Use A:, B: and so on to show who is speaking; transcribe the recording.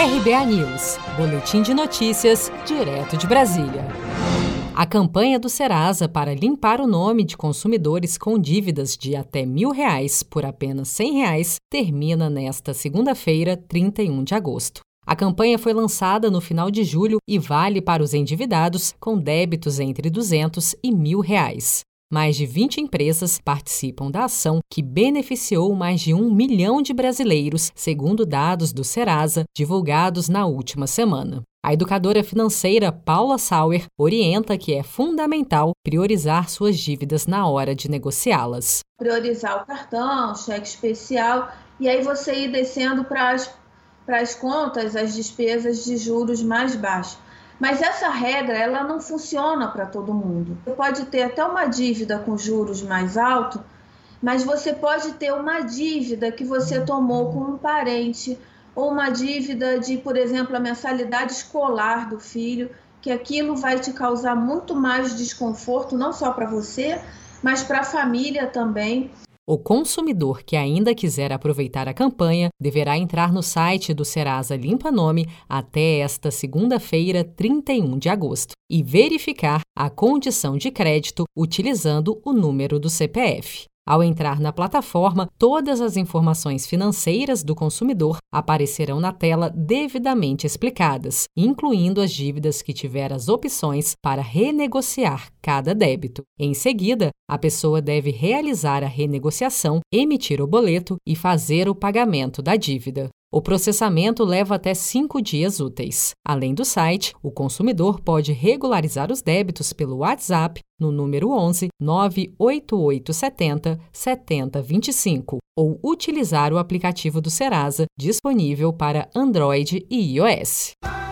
A: RBA News, Boletim de Notícias, direto de Brasília. A campanha do Serasa para limpar o nome de consumidores com dívidas de até mil reais por apenas cem reais termina nesta segunda-feira, 31 de agosto. A campanha foi lançada no final de julho e vale para os endividados com débitos entre 200 e mil reais. Mais de 20 empresas participam da ação que beneficiou mais de um milhão de brasileiros, segundo dados do Serasa divulgados na última semana. A educadora financeira Paula Sauer orienta que é fundamental priorizar suas dívidas na hora de negociá-las.
B: Priorizar o cartão, cheque especial, e aí você ir descendo para as, para as contas, as despesas de juros mais baixos. Mas essa regra ela não funciona para todo mundo. Você pode ter até uma dívida com juros mais altos, mas você pode ter uma dívida que você tomou com um parente ou uma dívida de, por exemplo, a mensalidade escolar do filho, que aquilo vai te causar muito mais desconforto, não só para você, mas para a família também.
A: O consumidor que ainda quiser aproveitar a campanha deverá entrar no site do Serasa Limpa Nome até esta segunda-feira, 31 de agosto, e verificar a condição de crédito utilizando o número do CPF. Ao entrar na plataforma, todas as informações financeiras do consumidor aparecerão na tela devidamente explicadas, incluindo as dívidas que tiver as opções para renegociar cada débito. Em seguida, a pessoa deve realizar a renegociação, emitir o boleto e fazer o pagamento da dívida. O processamento leva até cinco dias úteis. Além do site, o consumidor pode regularizar os débitos pelo WhatsApp no número 11 98870 7025 ou utilizar o aplicativo do Serasa disponível para Android e iOS.